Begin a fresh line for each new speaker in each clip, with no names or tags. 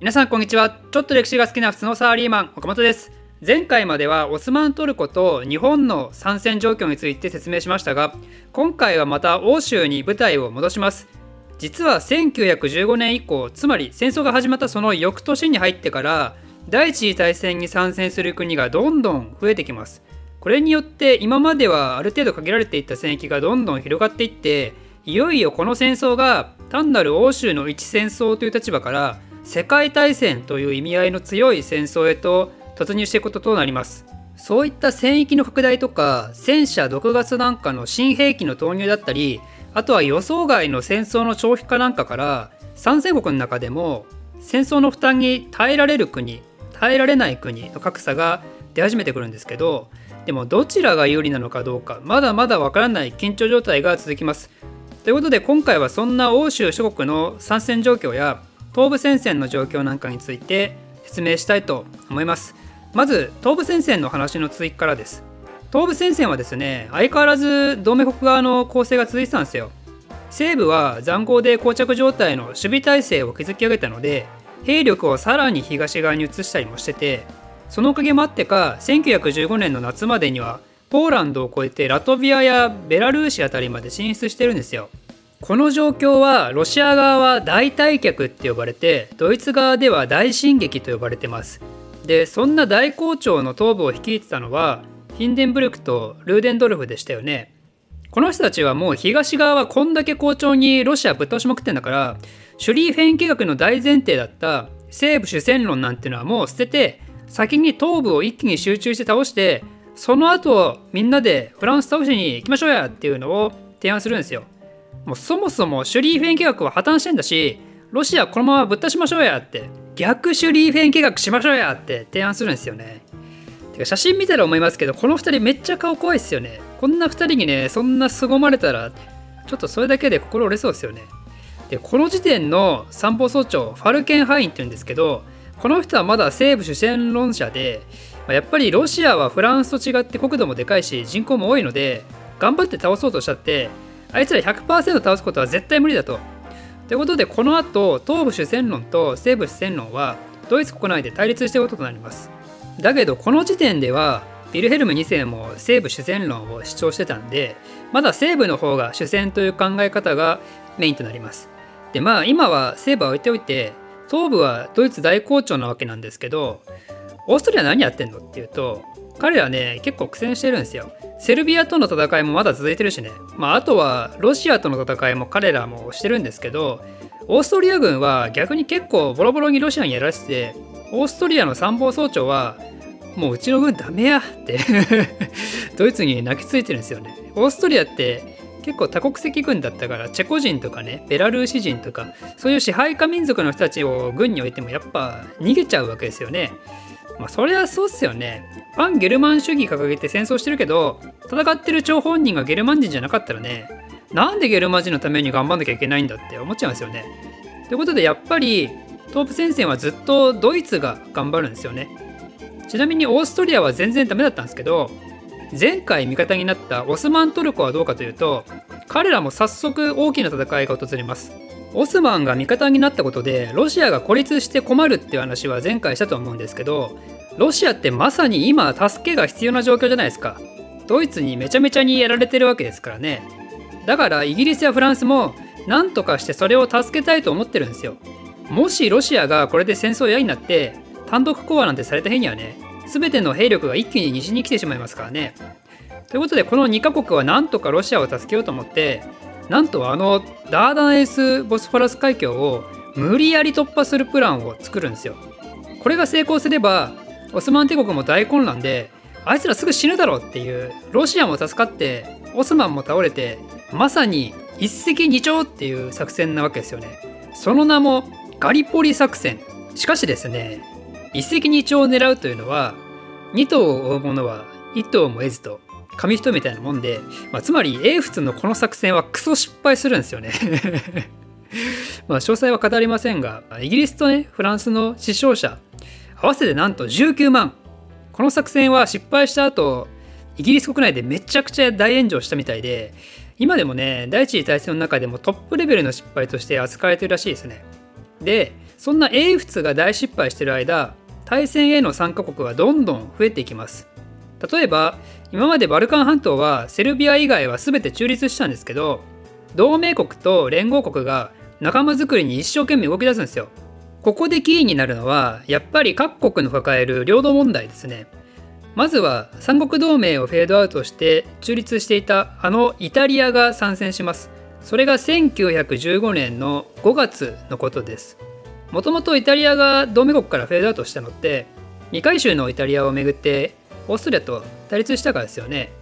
皆さんこんにちは。ちょっと歴史が好きな普通のサラリーマン岡本です。前回まではオスマントルコと日本の参戦状況について説明しましたが今回はまた欧州に舞台を戻します。実は1915年以降つまり戦争が始まったその翌年に入ってから第一次大戦に参戦する国がどんどん増えてきます。これによって今まではある程度限られていった戦域がどんどん広がっていっていよいよこの戦争が単なる欧州の一戦争という立場から世界大戦という意味合いの強い戦争へと突入していくこととなります。そういった戦域の拡大とか戦車毒ガスなんかの新兵器の投入だったりあとは予想外の戦争の長期化なんかから参戦国の中でも戦争の負担に耐えられる国耐えられない国の格差が出始めてくるんですけどでもどちらが有利なのかどうかまだまだわからない緊張状態が続きます。ということで今回はそんな欧州諸国の参戦状況や東部戦線の状況なんかについて説明したいと思います。まず東部戦線の話の追記からです。東部戦線はですね相変わらず同盟国側の攻勢が続いてたんですよ。西部は塹壕で膠着状態の守備体制を築き上げたので兵力をさらに東側に移したりもしててそのおかげもあってか1915年の夏までにはポーランドを越えてラトビアやベラルーシあたりまで進出してるんですよ。この状況はロシア側は大退却って呼ばれてドイツ側では大進撃と呼ばれてます。でそんな大好調の東部を率いてたのはヒンデンブルクとルーデンドルフでしたよね。この人たちはもう東側はこんだけ好調にロシアぶっ倒しまくってんだからシュリーフェン計画の大前提だった西部主戦論なんていうのはもう捨てて先に東部を一気に集中して倒してその後みんなでフランス倒しに行きましょうやっていうのを提案するんですよ。もうそもそもシュリーフェン計画は破綻してんだしロシアこのままぶっ倒しましょうやって逆シュリーフェン計画しましょうやって提案するんですよね。てか写真見たら思いますけどこの2人めっちゃ顔怖いっすよね。こんな2人にねそんな凄まれたらちょっとそれだけで心折れそうですよね。でこの時点の参謀総長ファルケンハインっていうんですけどこの人はまだ西部主戦論者でまやっぱりロシアはフランスと違って国土もでかいし人口も多いので頑張って倒そうとしたってあいつら100%倒すことは絶対無理だと。ということでこの後東部主戦論と西部主戦論はドイツ国内で対立していることとなります。だけどこの時点ではヴィルヘルム2世も西部主戦論を主張してたんでまだ西部の方が主戦という考え方がメインとなります。でまあ今は西部は置いておいて東部はドイツ大好調なわけなんですけどオーストリア何やってんのっていうと彼らね結構苦戦してるんですよ。セルビアとの戦いもまだ続いてるしね、まあ、あとはロシアとの戦いも彼らもしてるんですけどオーストリア軍は逆に結構ボロボロにロシアにやらせてオーストリアの参謀総長はもううちの軍ダメやって ドイツに泣きついてるんですよね。オーストリアって結構多国籍軍だったからチェコ人とかねベラルーシ人とかそういう支配下民族の人たちを軍に置いてもやっぱ逃げちゃうわけですよね。まあそりゃそうっすよね。反ゲルマン主義掲げて戦争してるけど、戦ってる張本人がゲルマン人じゃなかったらね、なんでゲルマン人のために頑張んなきゃいけないんだって思っちゃうんですよね。ということでやっぱり東部戦線はずっとドイツが頑張るんですよね。ちなみにオーストリアは全然ダメだったんですけど、前回味方になったオスマントルコはどうかというと、彼らも早速大きな戦いが訪れます。オスマンが味方になったことでロシアが孤立して困るっていう話は前回したと思うんですけどロシアってまさに今助けが必要な状況じゃないですか。ドイツにめちゃめちゃにやられてるわけですからね。だからイギリスやフランスも何とかしてそれを助けたいと思ってるんですよ。もしロシアがこれで戦争嫌になって単独講和なんてされた日にはね全ての兵力が一気に西に来てしまいますからね。ということでこの2カ国は何とかロシアを助けようと思ってなんとあのダーダンエース・ボスフォラス海峡を無理やり突破するプランを作るんですよ。これが成功すればオスマン帝国も大混乱であいつらすぐ死ぬだろうっていうロシアも助かってオスマンも倒れてまさに一石二鳥っていう作戦なわけですよね。その名もガリポリ作戦。しかしですね一石二鳥を狙うというのは2頭を追う者は1頭も得ずと紙一重みたいなもんで、まあ、つまり英仏のこの作戦はクソ失敗するんですよね。ま詳細は語りませんがイギリスとねフランスの死傷者合わせてなんと19万。この作戦は失敗した後イギリス国内でめちゃくちゃ大炎上したみたいで今でもね第一次大戦の中でもトップレベルの失敗として扱われてるらしいですね。でそんな英仏が大失敗してる間対戦への参加国はどんどん増えていきます。例えば今までバルカン半島はセルビア以外は全て中立したんですけど同盟国と連合国が仲間づくりに一生懸命動き出すんですよ。ここでキーになるのはやっぱり各国の抱える領土問題ですね。まずは三国同盟をフェードアウトして中立していたあのイタリアが参戦します。それが1915年の5月のことです。もともとイタリアが同盟国からフェードアウトしたのって未回収のイタリアをめぐってオーストリアと対立したからですよね。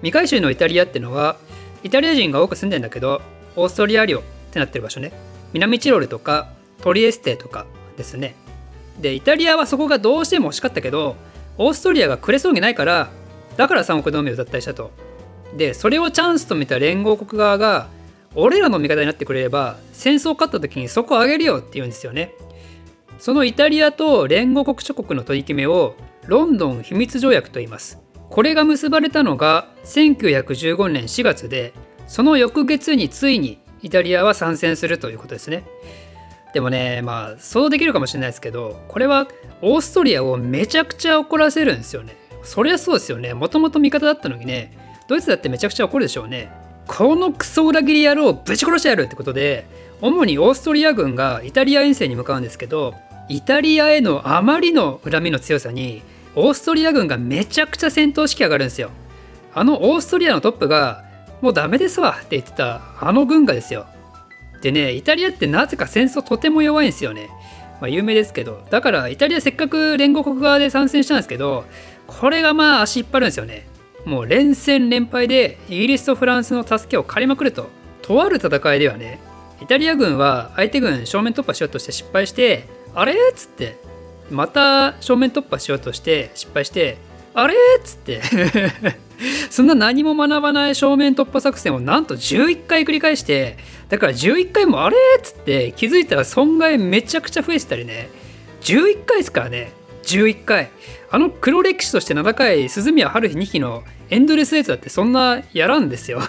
未回収のイタリアってのはイタリア人が多く住んでんだけどオーストリア領ってなってる場所ね。南チロルとかトリエステとかですね。でイタリアはそこがどうしても欲しかったけどオーストリアがくれそうにないからだから三国同盟を脱退したと。でそれをチャンスと見た連合国側が俺らの味方になってくれれば戦争勝った時にそこをあげるよって言うんですよね。そのイタリアと連合国諸国の取り決めをロンドン秘密条約と言います。これが結ばれたのが1915年4月でその翌月についにイタリアは参戦するということですね。でもねまあ想像できるかもしれないですけどこれはオーストリアをめちゃくちゃ怒らせるんですよね。そりゃそうですよね。もともと味方だったのにねドイツだってめちゃくちゃ怒るでしょうね。このクソ裏切り野郎ぶち殺してやるってことで主にオーストリア軍がイタリア遠征に向かうんですけどイタリアへのあまりの恨みの強さにオーストリア軍がめちゃくちゃ戦闘士気上がるんですよあのオーストリアのトップがもうダメですわって言ってたあの軍がですよでねイタリアってなぜか戦争とても弱いんですよね。まあ、有名ですけどだからイタリアせっかく連合国側で参戦したんですけどこれがまあ足引っ張るんですよね。もう連戦連敗でイギリスとフランスの助けを借りまくるととある戦いではねイタリア軍は相手軍正面突破しようとして失敗してあれ？っつってまた正面突破しようとして失敗してあれ？っつって。そんな何も学ばない正面突破作戦をなんと11回繰り返してだから11回もあれ？っつって。気づいたら損害めちゃくちゃ増えてたりね。11回ですからね。11回。あの黒歴史として名高い鈴宮春日2期のエンドレスエイトだってそんなやらんですよ。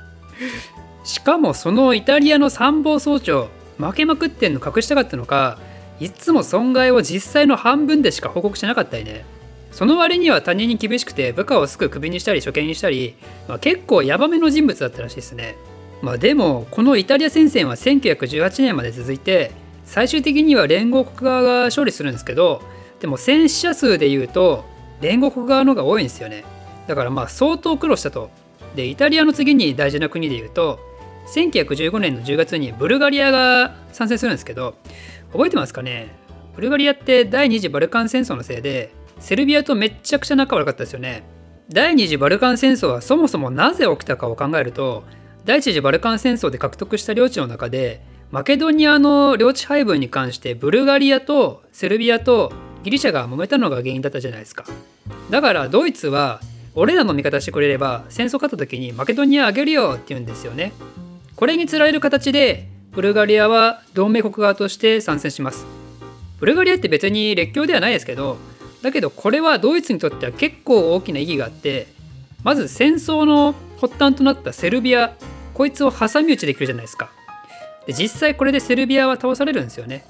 しかもそのイタリアの参謀総長負けまくってんの隠したかったのかいつも損害を実際の半分でしか報告しなかったりね。その割には他人に厳しくて部下をすぐクビにしたり処刑にしたり、まあ、結構ヤバめの人物だったらしいですね。まあ、でもこのイタリア戦線は1918年まで続いて最終的には連合国側が勝利するんですけどでも戦死者数でいうと連合国側の方が多いんですよね。だからまあ相当苦労したと。でイタリアの次に大事な国でいうと1915年の10月にブルガリアが参戦するんですけど覚えてますかね？ブルガリアって第二次バルカン戦争のせいでセルビアとめっちゃくちゃ仲悪かったですよね。第二次バルカン戦争はそもそもなぜ起きたかを考えると第一次バルカン戦争で獲得した領地の中でマケドニアの領地配分に関してブルガリアとセルビアとギリシャが揉めたのが原因だったじゃないですか。だからドイツは俺らの味方してくれれば戦争勝った時にマケドニアあげるよって言うんですよね。これにつられる形でブルガリアは同盟国側として参戦します。ブルガリアって別に列強ではないですけどだけどこれはドイツにとっては結構大きな意義があってまず戦争の発端となったセルビアこいつを挟み撃ちできるじゃないですか。で実際これでセルビアは倒されるんですよね。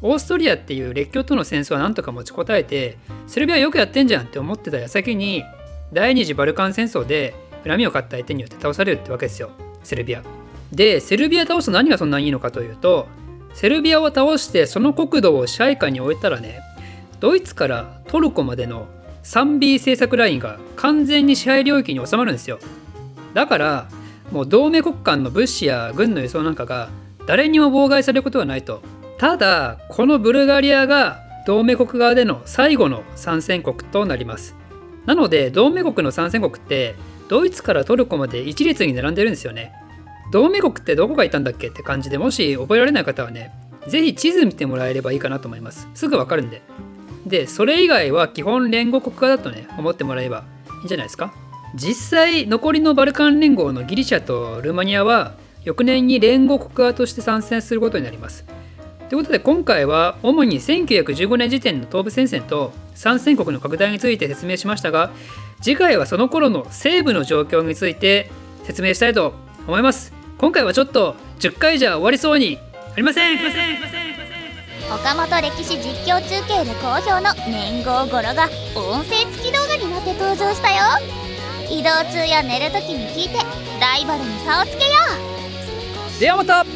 オーストリアっていう列強との戦争はなんとか持ちこたえてセルビアよくやってんじゃんって思ってた矢先に第二次バルカン戦争で恨みを買った相手によって倒されるってわけですよ。セルビア。でセルビア倒すと何がそんなにいいのかというとセルビアを倒してその国土を支配下に置いたらねドイツからトルコまでの 3B 政策ラインが完全に支配領域に収まるんですよ。だからもう同盟国間の物資や軍の輸送なんかが誰にも妨害されることはないと。ただこのブルガリアが同盟国側での最後の参戦国となります。なので同盟国の参戦国ってドイツからトルコまで一列に並んでるんですよね。同盟国ってどこがいたんだっけって感じでもし覚えられない方はね是非地図見てもらえればいいかなと思います。すぐわかるんで。でそれ以外は基本連合国家だとね思ってもらえばいいんじゃないですか。実際残りのバルカン連合のギリシャとルーマニアは翌年に連合国側として参戦することになります。ということで今回は主に1915年時点の東部戦線と参戦国の拡大について説明しましたが次回はその頃の西部の状況について説明したいと思います。今回はちょっと10回じゃ終わりそうにありません。
岡本歴史実況中継で好評の年号語呂が音声付き動画になって登場したよ。移動中や寝るときに聞いてライバルに差をつけよう。
ではまた